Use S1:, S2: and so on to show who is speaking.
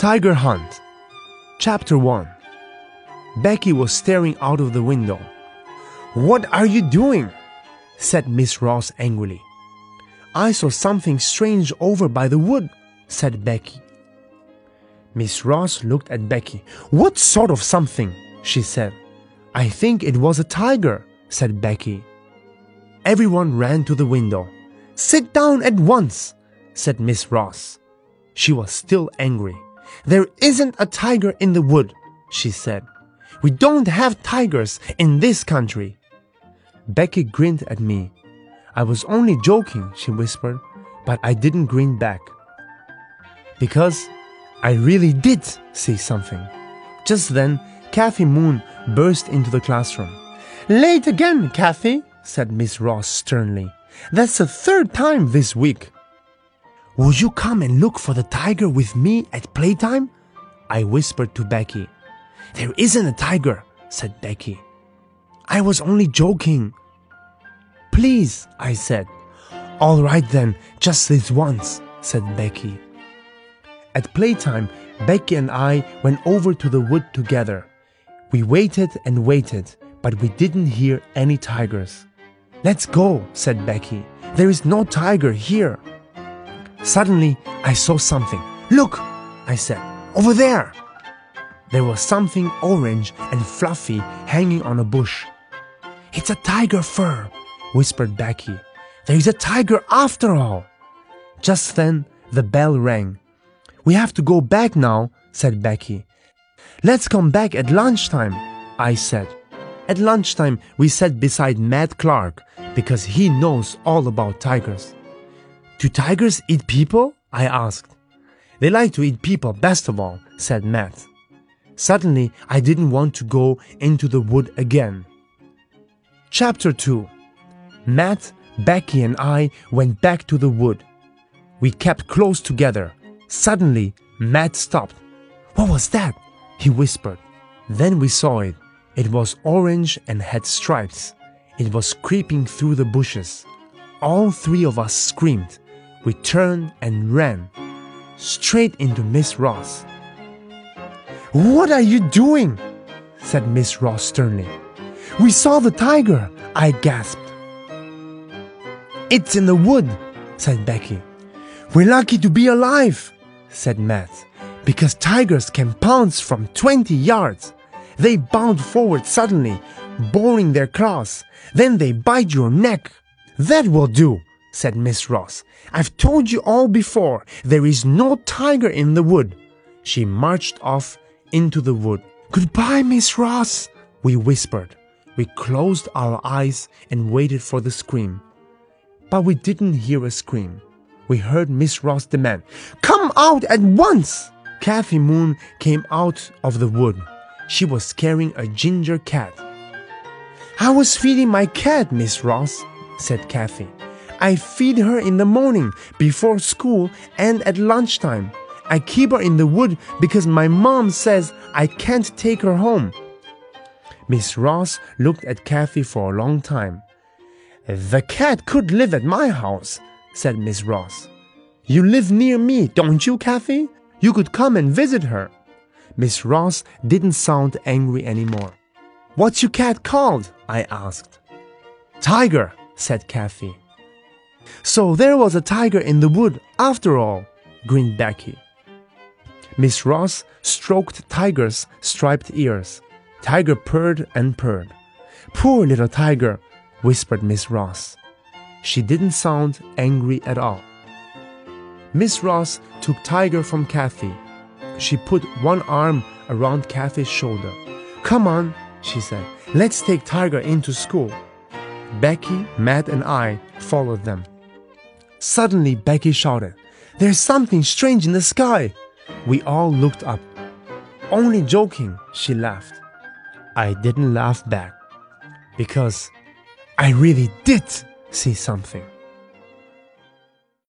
S1: Tiger Hunt Chapter 1 Becky was staring out of the window. What are you doing? said Miss Ross angrily. I saw something strange over by the wood, said Becky. Miss Ross looked at Becky. What sort of something? she said. I think it was a tiger, said Becky. Everyone ran to the window. Sit down at once, said Miss Ross. She was still angry. There isn't a tiger in the wood, she said. We don't have tigers in this country. Becky grinned at me. I was only joking, she whispered, but I didn't grin back. Because I really did see something. Just then, Kathy Moon burst into the classroom. Late again, Kathy, said Miss Ross sternly. That's the third time this week. Would you come and look for the tiger with me at playtime? I whispered to Becky. There isn't a tiger, said Becky. I was only joking. Please, I said. All right then, just this once, said Becky. At playtime, Becky and I went over to the wood together. We waited and waited, but we didn't hear any tigers. Let's go, said Becky. There is no tiger here. Suddenly, I saw something. Look, I said, over there. There was something orange and fluffy hanging on a bush. It's a tiger fur, whispered Becky. There is a tiger after all. Just then, the bell rang. We have to go back now, said Becky. Let's come back at lunchtime, I said. At lunchtime, we sat beside Matt Clark because he knows all about tigers. Do tigers eat people? I asked. They like to eat people best of all, said Matt. Suddenly, I didn't want to go into the wood again. Chapter 2 Matt, Becky, and I went back to the wood. We kept close together. Suddenly, Matt stopped. What was that? He whispered. Then we saw it. It was orange and had stripes. It was creeping through the bushes. All three of us screamed. We turned and ran straight into Miss Ross. What are you doing? said Miss Ross sternly. We saw the tiger, I gasped. It's in the wood, said Becky. We're lucky to be alive, said Matt, because tigers can pounce from 20 yards. They bound forward suddenly, boring their claws. Then they bite your neck. That will do, said Miss Ross. I've told you all before. There is no tiger in the wood. She marched off into the wood. Goodbye, Miss Ross, we whispered. We closed our eyes and waited for the scream. But we didn't hear a scream. We heard Miss Ross demand, Come out at once! Kathy Moon came out of the wood. She was carrying a ginger cat. I was feeding my cat, Miss Ross, said Kathy. I feed her in the morning, before school, and at lunchtime. I keep her in the wood because my mom says I can't take her home. Miss Ross looked at Kathy for a long time. The cat could live at my house, said Miss Ross. You live near me, don't you, Kathy? You could come and visit her. Miss Ross didn't sound angry anymore. What's your cat called? I asked. Tiger, said Kathy. So there was a tiger in the wood after all, grinned Becky. Miss Ross stroked Tiger's striped ears. Tiger purred and purred. Poor little Tiger, whispered Miss Ross. She didn't sound angry at all. Miss Ross took Tiger from Kathy. She put one arm around Kathy's shoulder. Come on, she said. Let's take Tiger into school. Becky, Matt, and I followed them. Suddenly, Becky shouted, There's something strange in the sky. We all looked up. Only joking, she laughed. I didn't laugh back because I really did see something.